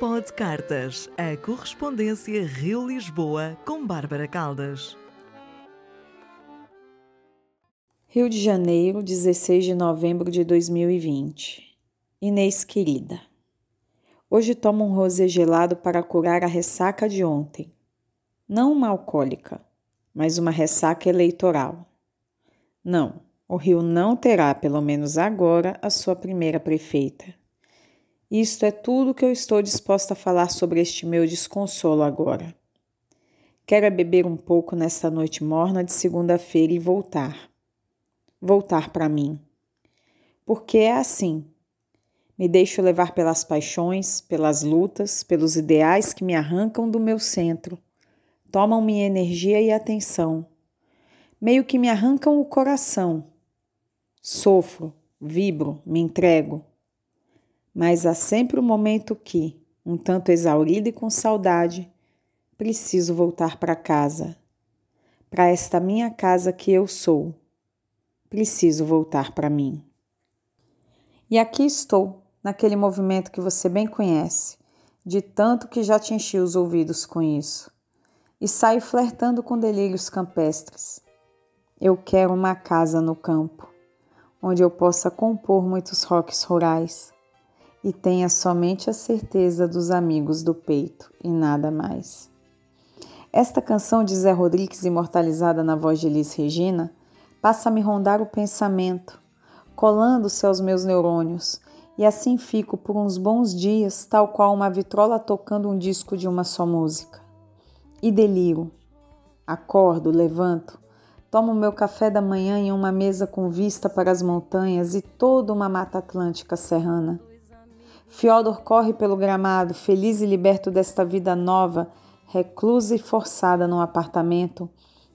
Pod Cartas, a correspondência Rio-Lisboa com Bárbara Caldas. Rio de Janeiro, 16 de novembro de 2020. Inês querida. Hoje tomo um rosé gelado para curar a ressaca de ontem. Não uma alcoólica, mas uma ressaca eleitoral. Não, o Rio não terá, pelo menos agora, a sua primeira prefeita. Isto é tudo que eu estou disposta a falar sobre este meu desconsolo agora. Quero é beber um pouco nesta noite morna de segunda-feira e voltar. Voltar para mim. Porque é assim. Me deixo levar pelas paixões, pelas lutas, pelos ideais que me arrancam do meu centro, tomam minha energia e atenção. Meio que me arrancam o coração. Sofro, vibro, me entrego mas há sempre um momento que, um tanto exaurido e com saudade, preciso voltar para casa, para esta minha casa que eu sou. Preciso voltar para mim. E aqui estou, naquele movimento que você bem conhece, de tanto que já te enchi os ouvidos com isso, e saio flertando com delírios campestres. Eu quero uma casa no campo, onde eu possa compor muitos rocks rurais e tenha somente a certeza dos amigos do peito e nada mais. Esta canção de Zé Rodrigues, imortalizada na voz de Elis Regina, passa a me rondar o pensamento, colando-se aos meus neurônios, e assim fico por uns bons dias, tal qual uma vitrola tocando um disco de uma só música. E deliro. Acordo, levanto, tomo meu café da manhã em uma mesa com vista para as montanhas e toda uma mata atlântica serrana Fiodor corre pelo gramado, feliz e liberto desta vida nova, reclusa e forçada num apartamento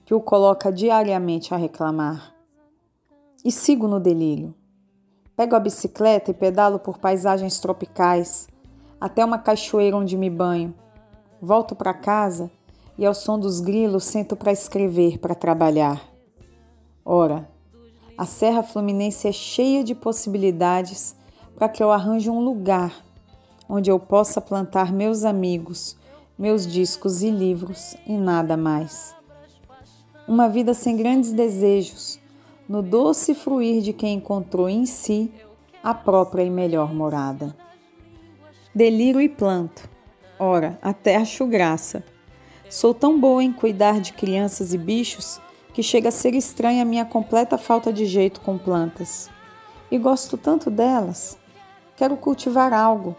que o coloca diariamente a reclamar. E sigo no delírio. Pego a bicicleta e pedalo por paisagens tropicais, até uma cachoeira onde me banho. Volto para casa e, ao som dos grilos, sento para escrever, para trabalhar. Ora, a Serra Fluminense é cheia de possibilidades para que eu arranje um lugar onde eu possa plantar meus amigos, meus discos e livros e nada mais. Uma vida sem grandes desejos, no doce fruir de quem encontrou em si a própria e melhor morada. Deliro e planto. Ora, até acho graça. Sou tão boa em cuidar de crianças e bichos que chega a ser estranha a minha completa falta de jeito com plantas. E gosto tanto delas. Quero cultivar algo.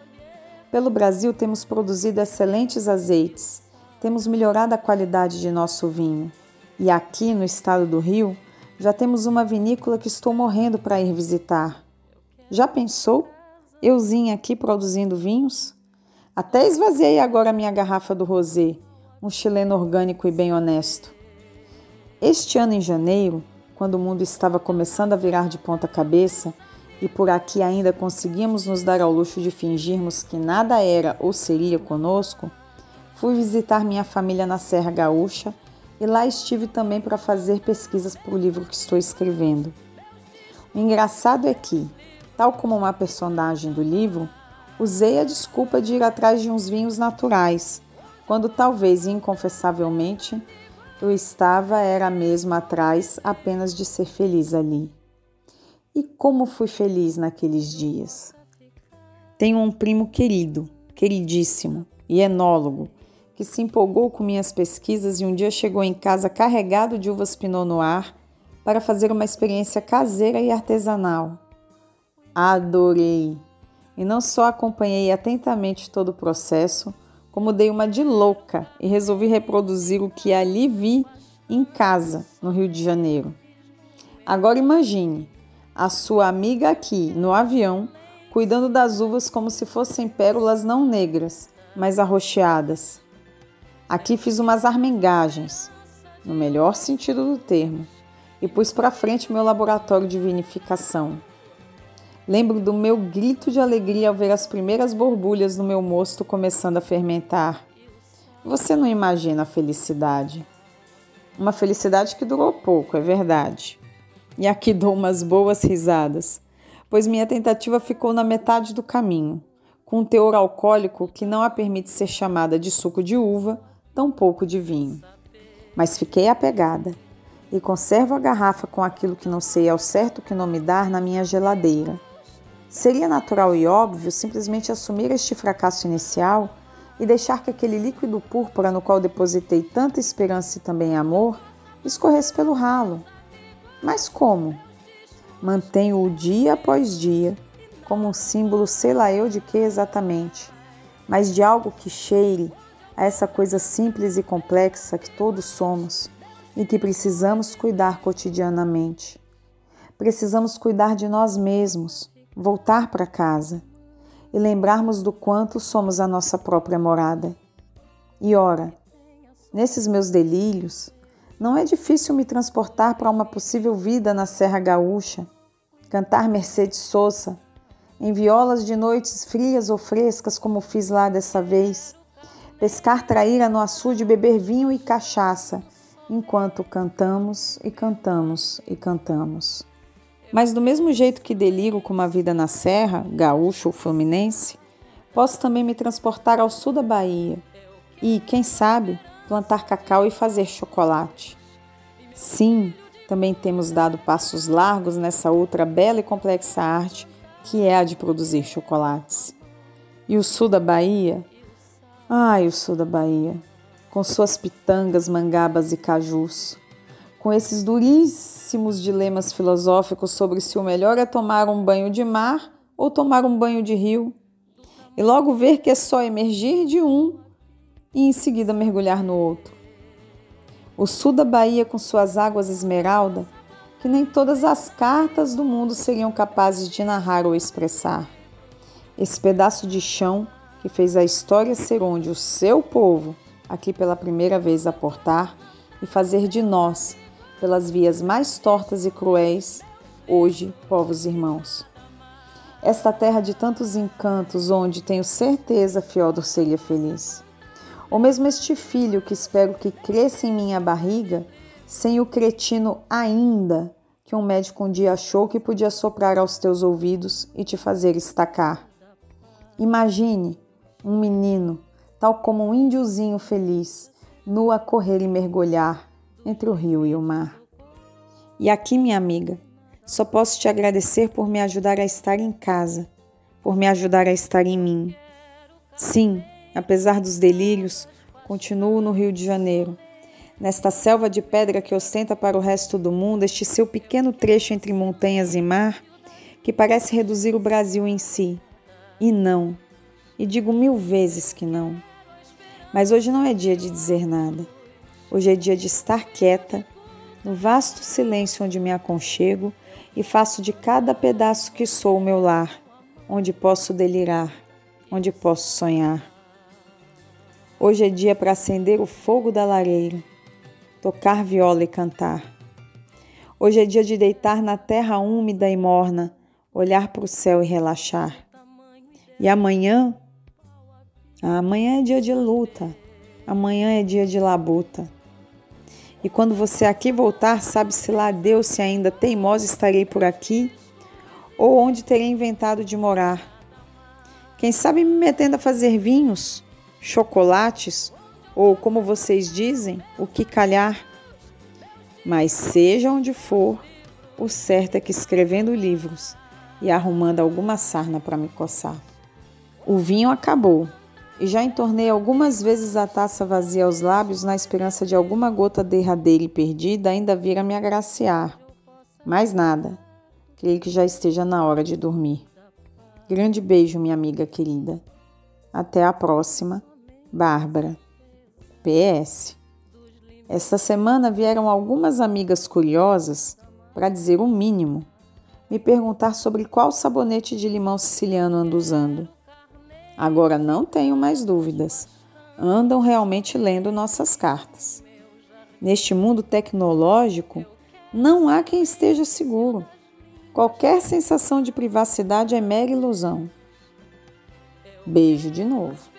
Pelo Brasil temos produzido excelentes azeites, temos melhorado a qualidade de nosso vinho. E aqui no estado do Rio, já temos uma vinícola que estou morrendo para ir visitar. Já pensou? Euzinha aqui produzindo vinhos? Até esvaziei agora minha garrafa do rosé, um chileno orgânico e bem honesto. Este ano em janeiro, quando o mundo estava começando a virar de ponta cabeça, e por aqui ainda conseguimos nos dar ao luxo de fingirmos que nada era ou seria conosco, fui visitar minha família na Serra Gaúcha e lá estive também para fazer pesquisas para o livro que estou escrevendo. O engraçado é que, tal como uma personagem do livro, usei a desculpa de ir atrás de uns vinhos naturais, quando talvez inconfessavelmente eu estava era mesmo atrás apenas de ser feliz ali. E como fui feliz naqueles dias. Tenho um primo querido, queridíssimo e enólogo, que se empolgou com minhas pesquisas e um dia chegou em casa carregado de uvas Pinot Noir para fazer uma experiência caseira e artesanal. Adorei! E não só acompanhei atentamente todo o processo, como dei uma de louca e resolvi reproduzir o que ali vi em casa, no Rio de Janeiro. Agora imagine a sua amiga aqui, no avião, cuidando das uvas como se fossem pérolas não negras, mas arroxeadas. Aqui fiz umas armengagens, no melhor sentido do termo, e pus para frente meu laboratório de vinificação. Lembro do meu grito de alegria ao ver as primeiras borbulhas no meu mosto começando a fermentar. Você não imagina a felicidade. Uma felicidade que durou pouco, é verdade. E aqui dou umas boas risadas, pois minha tentativa ficou na metade do caminho, com um teor alcoólico que não a permite ser chamada de suco de uva, tampouco de vinho. Mas fiquei apegada e conservo a garrafa com aquilo que não sei ao certo que nome dar na minha geladeira. Seria natural e óbvio simplesmente assumir este fracasso inicial e deixar que aquele líquido púrpura no qual depositei tanta esperança e também amor escorresse pelo ralo. Mas como? Mantenho-o dia após dia, como um símbolo, sei lá eu de que exatamente, mas de algo que cheire a essa coisa simples e complexa que todos somos e que precisamos cuidar cotidianamente. Precisamos cuidar de nós mesmos, voltar para casa e lembrarmos do quanto somos a nossa própria morada. E ora, nesses meus delírios, não é difícil me transportar para uma possível vida na Serra Gaúcha, cantar Mercedes Sosa em violas de noites frias ou frescas, como fiz lá dessa vez, pescar traíra no açude, beber vinho e cachaça, enquanto cantamos e cantamos e cantamos. Mas do mesmo jeito que deliro com uma vida na serra, gaúcho ou fluminense, posso também me transportar ao sul da Bahia e, quem sabe, plantar cacau e fazer chocolate. Sim, também temos dado passos largos nessa outra bela e complexa arte que é a de produzir chocolates. E o sul da Bahia? Ai, o sul da Bahia, com suas pitangas, mangabas e cajus, com esses duríssimos dilemas filosóficos sobre se o melhor é tomar um banho de mar ou tomar um banho de rio, e logo ver que é só emergir de um e em seguida mergulhar no outro. O sul da Bahia, com suas águas esmeralda, que nem todas as cartas do mundo seriam capazes de narrar ou expressar. Esse pedaço de chão que fez a história ser onde o seu povo, aqui pela primeira vez, aportar e fazer de nós, pelas vias mais tortas e cruéis, hoje povos irmãos. Esta terra de tantos encantos, onde tenho certeza Fiodor seria feliz. Ou mesmo este filho que espero que cresça em minha barriga, sem o cretino ainda que um médico um dia achou que podia soprar aos teus ouvidos e te fazer estacar. Imagine um menino, tal como um índiozinho feliz, nu a correr e mergulhar entre o rio e o mar. E aqui, minha amiga, só posso te agradecer por me ajudar a estar em casa, por me ajudar a estar em mim. Sim, apesar dos delírios, continuo no Rio de Janeiro nesta selva de pedra que ostenta para o resto do mundo este seu pequeno trecho entre montanhas e mar, que parece reduzir o Brasil em si. E não, e digo mil vezes que não. Mas hoje não é dia de dizer nada. Hoje é dia de estar quieta, no vasto silêncio onde me aconchego e faço de cada pedaço que sou o meu lar, onde posso delirar, onde posso sonhar. Hoje é dia para acender o fogo da lareira tocar viola e cantar. Hoje é dia de deitar na terra úmida e morna, olhar para o céu e relaxar. E amanhã? Amanhã é dia de luta, amanhã é dia de labuta. E quando você aqui voltar, sabe-se lá Deus se ainda teimosa estarei por aqui ou onde terei inventado de morar. Quem sabe me metendo a fazer vinhos, chocolates ou, como vocês dizem, o que calhar. Mas seja onde for, o certo é que escrevendo livros e arrumando alguma sarna para me coçar. O vinho acabou e já entornei algumas vezes a taça vazia aos lábios na esperança de alguma gota derradeira e perdida ainda vir a me agraciar. Mais nada. Creio que já esteja na hora de dormir. Grande beijo, minha amiga querida. Até a próxima. Bárbara. PS. Esta semana vieram algumas amigas curiosas, para dizer o mínimo, me perguntar sobre qual sabonete de limão siciliano ando usando. Agora não tenho mais dúvidas. Andam realmente lendo nossas cartas. Neste mundo tecnológico, não há quem esteja seguro. Qualquer sensação de privacidade é mera ilusão. Beijo de novo.